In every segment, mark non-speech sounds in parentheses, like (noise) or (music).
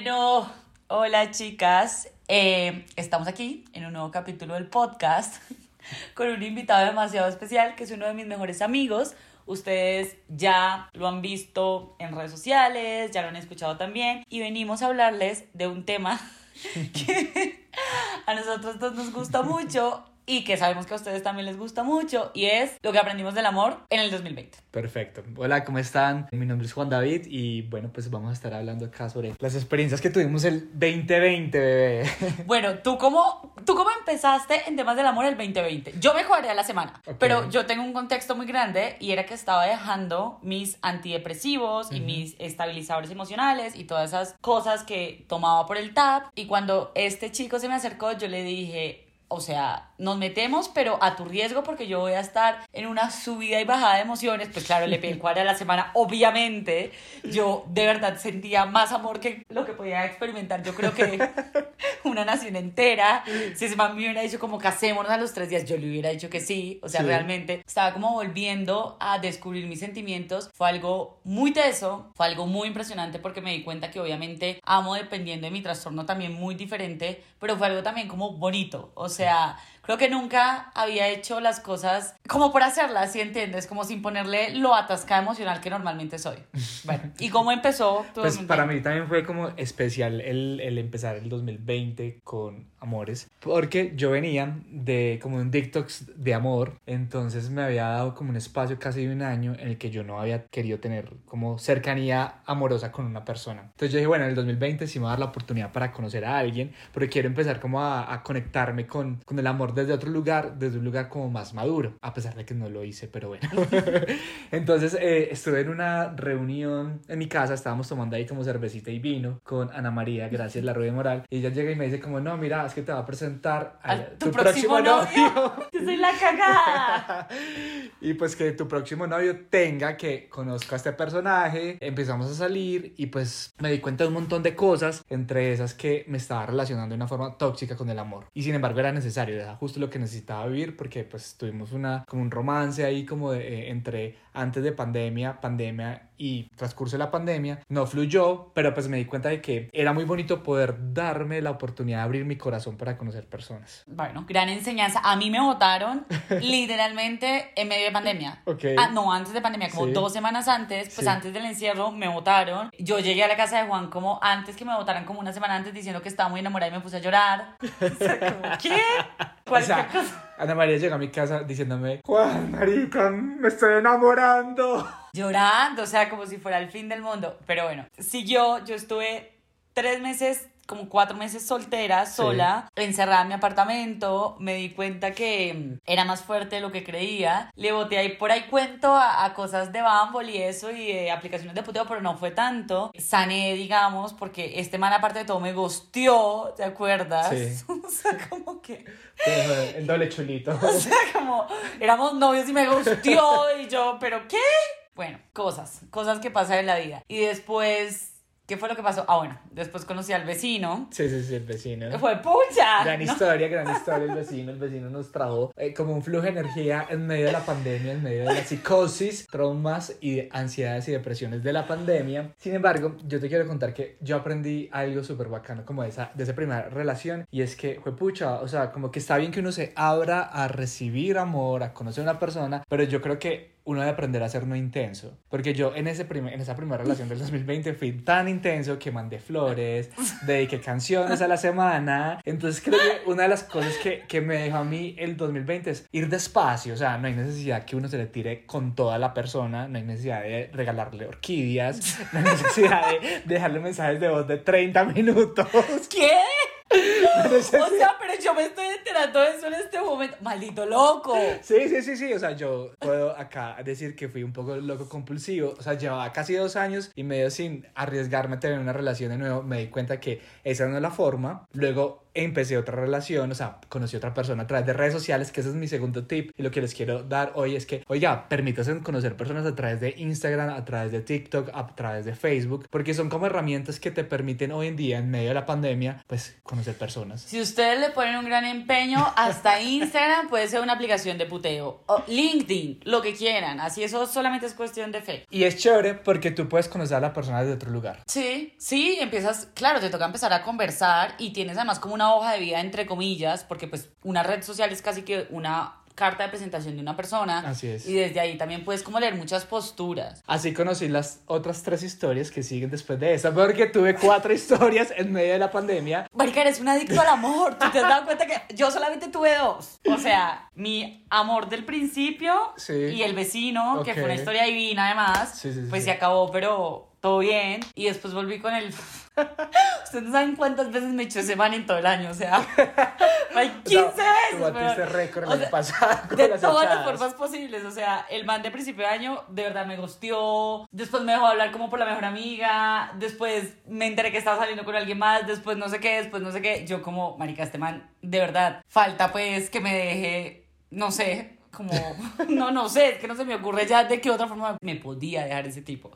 Bueno, hola chicas. Eh, estamos aquí en un nuevo capítulo del podcast (laughs) con un invitado demasiado especial que es uno de mis mejores amigos. Ustedes ya lo han visto en redes sociales, ya lo han escuchado también y venimos a hablarles de un tema (laughs) que a nosotros dos nos gusta mucho y que sabemos que a ustedes también les gusta mucho y es lo que aprendimos del amor en el 2020. Perfecto. Hola, ¿cómo están? Mi nombre es Juan David y bueno, pues vamos a estar hablando acá sobre las experiencias que tuvimos el 2020, bebé. (laughs) Bueno, ¿tú cómo, ¿tú cómo empezaste en temas del amor el 2020? Yo me a la semana, Ok. pero yo tengo un contexto muy grande y era que estaba dejando mis antidepresivos y mis estabilizadores emocionales y todas esas cosas que tomaba por el TAP y cuando este chico se me acercó yo le dije... O sea, nos metemos, pero a tu riesgo, porque yo voy a estar en una subida y bajada de emociones. Pues claro, le pedí el (laughs) cuadro a la semana. Obviamente, yo de verdad sentía más amor que lo que podía experimentar. Yo creo que (laughs) una nación entera. Si ese man me hubiera dicho como casémonos a los tres días, yo le hubiera dicho que sí. O sea, Sí. realmente estaba como volviendo a descubrir mis sentimientos. Fue algo muy teso, fue algo muy impresionante porque me di cuenta que obviamente amo dependiendo de mi trastorno también muy diferente, pero fue algo también como bonito. O sea, sea, creo que nunca había hecho las cosas como por hacerlas, si entiendes? Como sin ponerle lo atascada emocional que normalmente soy. Bueno, ¿y (laughs) cómo empezó? tu Pues 2020? para mí también fue como especial el, el empezar el 2020 con amores, porque yo venía de como un detox de amor, entonces me había dado como un espacio casi de un año en el que yo no había querido tener como cercanía amorosa con una persona. Entonces yo dije, bueno, en el 2020 sí me va a dar la oportunidad para conocer a alguien, pero quiero empezar como a, a conectarme con, con el amor desde otro lugar, desde un lugar como más maduro, a pesar de que no lo hice, pero bueno. (laughs) Entonces eh, estuve en una reunión en mi casa, estábamos tomando ahí como cervecita y vino con Ana María, gracias la Rubia Moral, y ella llega y me dice como, no, mira, es que te va a presentar a, A tu, próximo, novio. (laughs) Yo soy la cagada. (laughs) y pues que tu próximo novio tenga que conozca a este personaje, empezamos a salir y pues me di cuenta de un montón de cosas, entre esas que me estaba relacionando de una forma tóxica con el amor. Y sin embargo era necesario, era justo lo que necesitaba vivir porque pues tuvimos una, como un romance ahí como de, eh, entre antes de pandemia, pandemia y transcurso de la pandemia. No fluyó, pero pues me di cuenta de que era muy bonito poder darme la oportunidad de abrir mi corazón para conocer personas. Bueno, gran enseñanza. A mí me votaron (laughs) literalmente en medio de pandemia. Ok. Ah, no, antes de pandemia, como Sí. dos semanas antes, pues Sí. antes del encierro me votaron. Yo llegué a la casa de Juan como antes que me votaran, como una semana antes, diciendo que estaba muy enamorada y me puse a llorar. (laughs) O sea, como, ¿qué? O Cualquier sea, cosa. Ana María llegó a mi casa diciéndome, Juan, marica, me estoy enamorando. Llorando, o sea, como si fuera el fin del mundo. Pero bueno, siguió, yo estuve tres meses, como cuatro meses soltera, sola, encerrada en mi apartamento. Me di cuenta que mm, era más fuerte de lo que creía. Le boté ahí por ahí cuento a, a cosas de Bumble y eso y de aplicaciones de puteo, pero no fue tanto. Sané, digamos, porque este man, aparte de todo, me gosteó, ¿te acuerdas? Sí. (laughs) o sea, como que. El doble chulito. (laughs) O sea, como éramos novios y me gustió y yo, ¿pero qué? Bueno, cosas, cosas que pasan en la vida. Y después, ¿qué fue lo que pasó? Ah, bueno, después conocí al vecino. Sí, sí, sí, el vecino. Fue pucha. Gran ¿no? historia, gran historia el vecino. El vecino nos trajo eh, como un flujo de energía en medio de la pandemia, en medio de la psicosis, traumas y de ansiedades y depresiones de la pandemia. Sin embargo, yo te quiero contar que yo aprendí algo súper bacano como de esa, de esa primera relación y es que fue pucha, o sea, como que está bien que uno se abra a recibir amor, a conocer a una persona, pero yo creo que uno debe aprender a ser no intenso. Porque yo en, ese primer, en esa primera relación del 2020 fui tan intenso que mandé flores, (laughs) dediqué canciones a la semana. Entonces creo que una de las cosas que, que me dejó a mí el 2020 es ir despacio. O sea, no hay necesidad que uno se le tire con toda la persona, no hay necesidad de regalarle orquídeas, no hay necesidad de dejarle mensajes de voz de 30 minutos. ¿Qué? No (laughs) O sea, pero yo me estoy enterando de eso en este momento. Maldito loco. Sí, sí, sí, sí. O sea, yo puedo acá decir que fui un poco loco compulsivo. O sea, llevaba casi dos años y medio sin arriesgarme a tener una relación de nuevo. Me di cuenta que esa no es la forma. Luego empecé otra relación, o sea, conocí a otra persona a través de redes sociales, que ese es mi segundo tip. Y lo que les quiero dar hoy es que, oiga, permítanse conocer personas a través de Instagram, a través de TikTok, a través de Facebook, porque son como herramientas que te permiten hoy en día, en medio de la pandemia, pues conocer conocer personas. Si ustedes le ponen un gran empeño, hasta (laughs) Instagram puede ser una aplicación de puteo. O LinkedIn, lo que quieran. Así eso solamente es cuestión de fe. Y es chévere porque tú puedes conocer a la persona de otro lugar. Sí, sí, empiezas, claro, te toca empezar a conversar y tienes además como una hoja de vida entre comillas, porque pues una red social es casi que una carta de presentación de una persona. Así es. Y desde ahí también puedes como leer muchas posturas. Así conocí las otras tres historias que siguen después de esa, porque tuve cuatro (laughs) historias en medio de la pandemia. Marica, eres un adicto al amor. ¿Tú te has dado cuenta que yo solamente tuve dos? O sea, mi amor del principio Sí. y el vecino, que fue una historia divina además, Sí, sí, pues se acabó, pero todo bien. Y después volví con el... (laughs) Ustedes no saben cuántas veces me echó ese man en todo el año, o sea, hay 15 O sea, veces. Batiste récord el o año sea, pasado de las todas las formas posibles. O sea, el man de principio de año de verdad me gustió. Después me dejó hablar como por la mejor amiga. Después me enteré que estaba saliendo con alguien más. Después no sé qué, después no sé qué. Yo como, marica, este man, de verdad, falta pues que me deje, no sé. Como, (laughs) no, no sé, es que no se me ocurre ya de qué otra forma me podía dejar ese tipo.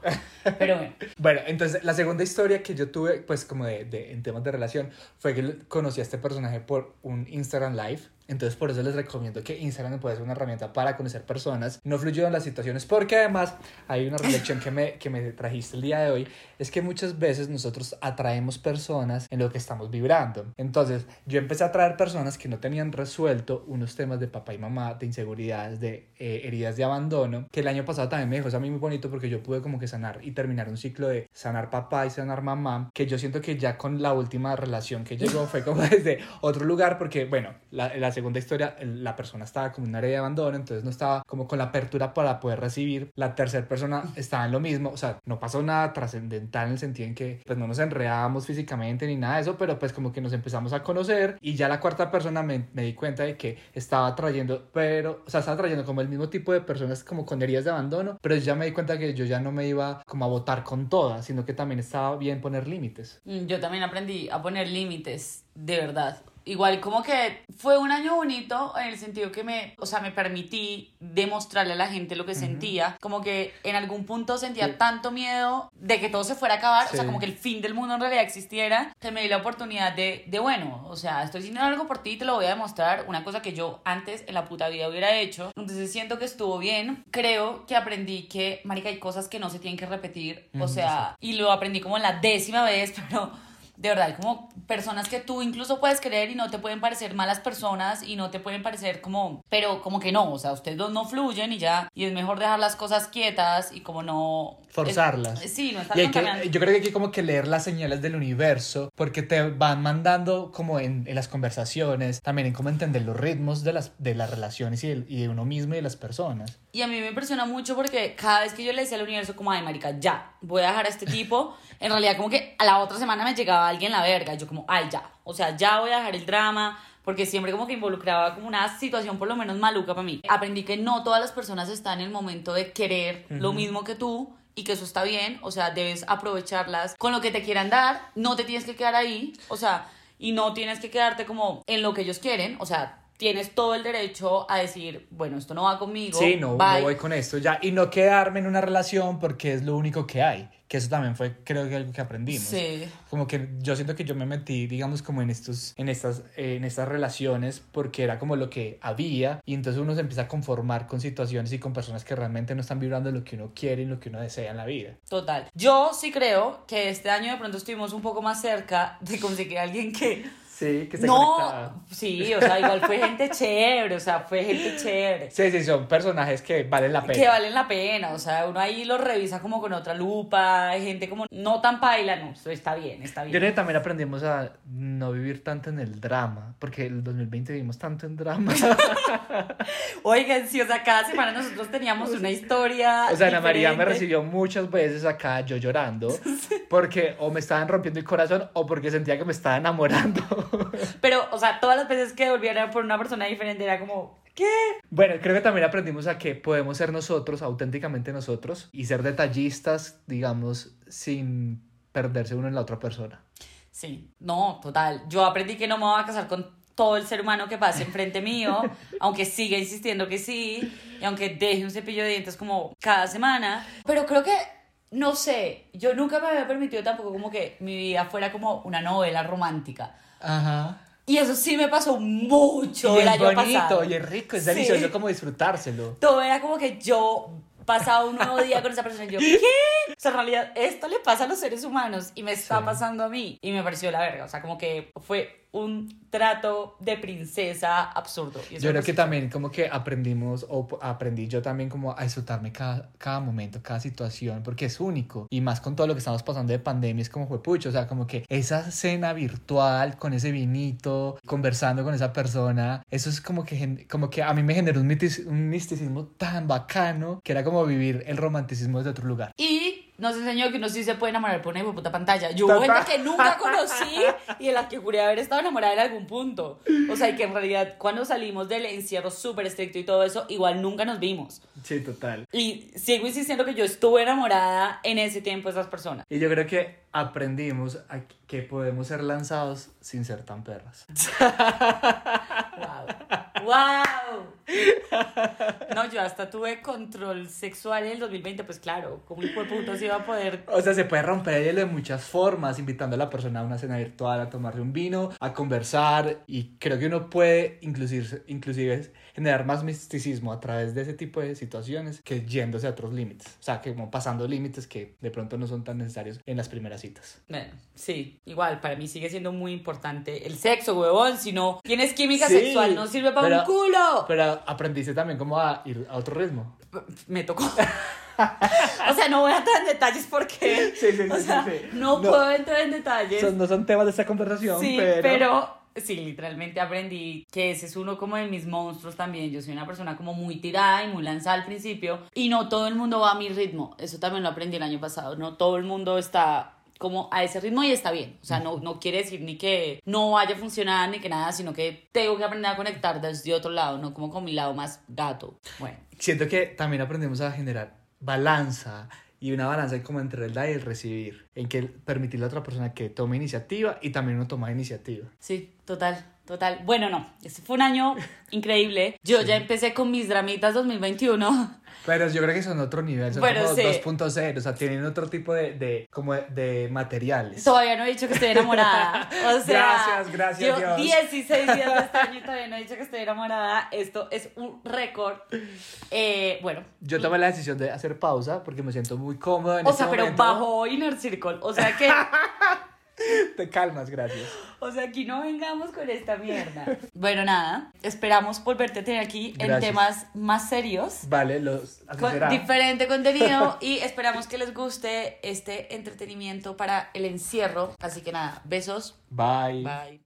Pero bueno, (laughs) Bueno, entonces la segunda historia que yo tuve, pues como de, de- en temas de relación, fue que conocí a este personaje por un Instagram Live. Entonces por eso les recomiendo que Instagram puede ser una herramienta para conocer personas. No fluyó en las situaciones porque además hay una reflexión que me, que me trajiste el día de hoy. Es que muchas veces nosotros atraemos personas en lo que estamos vibrando. Entonces yo empecé a atraer personas que no tenían resuelto unos temas de papá y mamá, de inseguridades, de eh, heridas de abandono, que el año pasado también me dejó eso a mí muy bonito porque yo pude como que sanar y terminar un ciclo de sanar papá y sanar mamá, que yo siento que ya con la última relación que llegó fue como (laughs) desde otro lugar porque, bueno, la, la segunda historia, la persona estaba como en un área de abandono, entonces no estaba como con la apertura para poder recibir, la tercera persona estaba en lo mismo, o sea, no pasó nada trascendental en el sentido en que pues no nos enredábamos físicamente ni nada de eso, pero pues como que nos empezamos a conocer y ya la cuarta persona me, me di cuenta de que estaba trayendo, pero, o sea, estaba trayendo como el mismo tipo de personas como con heridas de abandono, pero ya me di cuenta que yo ya no me iba como a votar con todas, sino que también estaba bien poner límites. Mm, Yo también aprendí a poner límites, de verdad. Igual como que fue un año bonito en el sentido que me, o sea, me permití demostrarle a la gente lo que sentía. Como que en algún punto sentía Sí. tanto miedo de que todo se fuera a acabar, o sea, Sí. como que el fin del mundo en realidad existiera, que me di la oportunidad de, de, bueno, o sea, estoy haciendo algo por ti y te lo voy a demostrar, una cosa que yo antes en la puta vida hubiera hecho. Entonces siento que estuvo bien. Creo que aprendí que, marica, hay cosas que no se tienen que repetir, o Ujú, sea, y lo aprendí como la décima vez, (laughs) pero de verdad, hay como personas que tú incluso puedes creer y no te pueden parecer malas personas y no te pueden parecer como, pero como que no, o sea, ustedes dos no fluyen y ya, y es mejor dejar las cosas quietas y como no... Forzarlas. es- sí, no estar Y hay que, contaminando. yo creo que hay que como que leer las señales del universo porque te van mandando como en, en las conversaciones, también en cómo entender los ritmos de las, de las relaciones y, del- y de uno mismo y de las personas. Y a mí me impresiona mucho porque cada vez que yo le decía al universo como, ay, marica, ya, voy a dejar a este tipo, en realidad como que a la otra semana me llegaba alguien la verga, y yo como, ay, ya, o sea, ya voy a dejar el drama, porque siempre como que involucraba como una situación por lo menos maluca para mí. Aprendí que no todas las personas están en el momento de querer lo mismo que tú y que eso está bien, o sea, debes aprovecharlas con lo que te quieran dar, no te tienes que quedar ahí, o sea, y no tienes que quedarte como en lo que ellos quieren, o sea, tienes todo el derecho a decir, bueno, esto no va conmigo. Sí, no, no voy con esto ya. Y no quedarme en una relación porque es lo único que hay. Que eso también fue, creo que algo que aprendimos. Sí. Como que yo siento que yo me metí, digamos, como en estos, en estas, eh, en estas relaciones porque era como lo que había y entonces uno se empieza a conformar con situaciones y con personas que realmente no están vibrando lo que uno quiere y lo que uno desea en la vida. Total. Yo sí creo que este año de pronto estuvimos un poco más cerca de conseguir a alguien que... Sí, que esté no, sí, o sea, igual fue gente chévere, o sea, fue gente chévere. Sí, sí, son personajes que valen la pena. Que valen la pena, o sea, uno ahí lo revisa como con otra lupa, hay gente como no tan paila, no, está bien, está Yo bien. creo que también aprendimos a no vivir tanto en el drama, porque el 2020 vivimos tanto en drama. (laughs) Oigan, sí, o sea, cada semana nosotros teníamos una historia. O sea, Ana María me diferente. recibió muchas veces acá yo llorando, (laughs) porque o me estaban rompiendo el corazón o porque sentía que me estaba enamorando. (laughs) Pero, o sea, todas las veces que volviera por una persona diferente era como, ¿qué? Bueno, creo que también aprendimos a que podemos ser nosotros, auténticamente nosotros, y ser detallistas, digamos, sin perderse uno en la otra persona. Sí, no, total. Yo aprendí que no me voy a casar con todo el ser humano que pase enfrente mío, (laughs) aunque siga insistiendo que sí, y aunque deje un cepillo de dientes como cada semana. Pero creo que no sé, yo nunca me había permitido tampoco como que mi vida fuera como una novela romántica. Ajá. Y eso sí me pasó mucho Y el es año bonito, pasado. y es rico, es Sí. delicioso como disfrutárselo. Todo era como que yo pasaba un nuevo día con esa persona y yo, (laughs) ¿qué? O sea, en realidad esto le pasa a los seres humanos y me está Sí. pasando a mí. Y me pareció la verga, o sea, como que fue un trato de princesa absurdo. Yo creo que también como que aprendimos o aprendí yo también como a disfrutarme cada, cada momento, cada situación, porque es único. Y más con todo lo que estamos pasando de pandemia, es como fue pucho, o sea, como que esa cena virtual con ese vinito, conversando con esa persona, eso es como que, como que a mí me generó un, mitis- un misticismo tan bacano que era como vivir el romanticismo desde otro lugar. Y nos enseñó que uno sí se puede enamorar por una puta pantalla. Yo hubo gente que nunca conocí y de la que juré haber estado enamorada en algún punto. O sea, y que en realidad cuando salimos del encierro súper estricto y todo eso, igual nunca nos vimos. Sí, total. Y sigo insistiendo que yo estuve enamorada en ese tiempo de esas personas. Y yo creo que aprendimos a que podemos ser lanzados sin ser tan perras. (laughs) ¡Wow! ¡Wow! (laughs) No, yo hasta tuve control sexual en el 2020, pues claro, como de puta se iba a poder. O sea, se puede romper el hielo de muchas formas, invitando a la persona a una cena virtual, a tomarse un vino, a conversar, y creo que uno puede inclusive, inclusive generar más misticismo a través de ese tipo de situaciones que yéndose a otros límites. O sea, que como pasando límites que de pronto no son tan necesarios en las primeras citas. Bueno, sí, igual, para mí sigue siendo muy importante el sexo, huevón. Si no tienes química Sí, sexual, no sirve para pero- un culo. Pero aprendiste también como a ir a otro ritmo. Me tocó. (laughs) o sea, no voy a entrar en detalles porque. Sí, sí, sí, o sea, No. puedo entrar en detalles. Son- no son temas de esta conversación, Sí, pero... pero... Sí, literalmente aprendí que ese es uno como de mis monstruos también. Yo soy una persona como muy tirada y muy lanzada al principio y no todo el mundo va a mi ritmo. Eso también lo aprendí el año pasado. No todo el mundo está como a ese ritmo y está bien. O sea, no, no quiere decir ni que no vaya a funcionar ni que nada, sino que tengo que aprender a conectar desde otro lado, no como con mi lado más gato. Bueno, Siento que también aprendemos a generar balanza y una balanza como entre el dar y el recibir, en que permitirle a otra persona que tome iniciativa y también uno toma iniciativa. sí, total. Total. Bueno, no, este fue un año increíble. Yo ya empecé con mis dramitas 2021. Pero yo creo que son otro nivel, son Bueno, como sí. 2.0, o sea, tienen otro tipo de, de como de, de materiales. Todavía no he dicho que estoy enamorada. O (laughs) sea, Gracias, gracias, Yo Dios. 16 días de este año y todavía no he dicho que estoy enamorada. Esto es un récord. Eh, bueno. Yo tomé la decisión de hacer pausa porque me siento muy cómodo en O este sea, pero momento. bajo Inner Circle. O sea que. (laughs) (laughs) Te calmas, gracias. O sea, aquí no vengamos con esta mierda. Bueno, nada. Esperamos volverte a tener aquí en temas más serios. Vale, los Con diferente contenido (laughs) y esperamos que les guste este entretenimiento para el encierro. Así que nada, besos. Bye. Bye.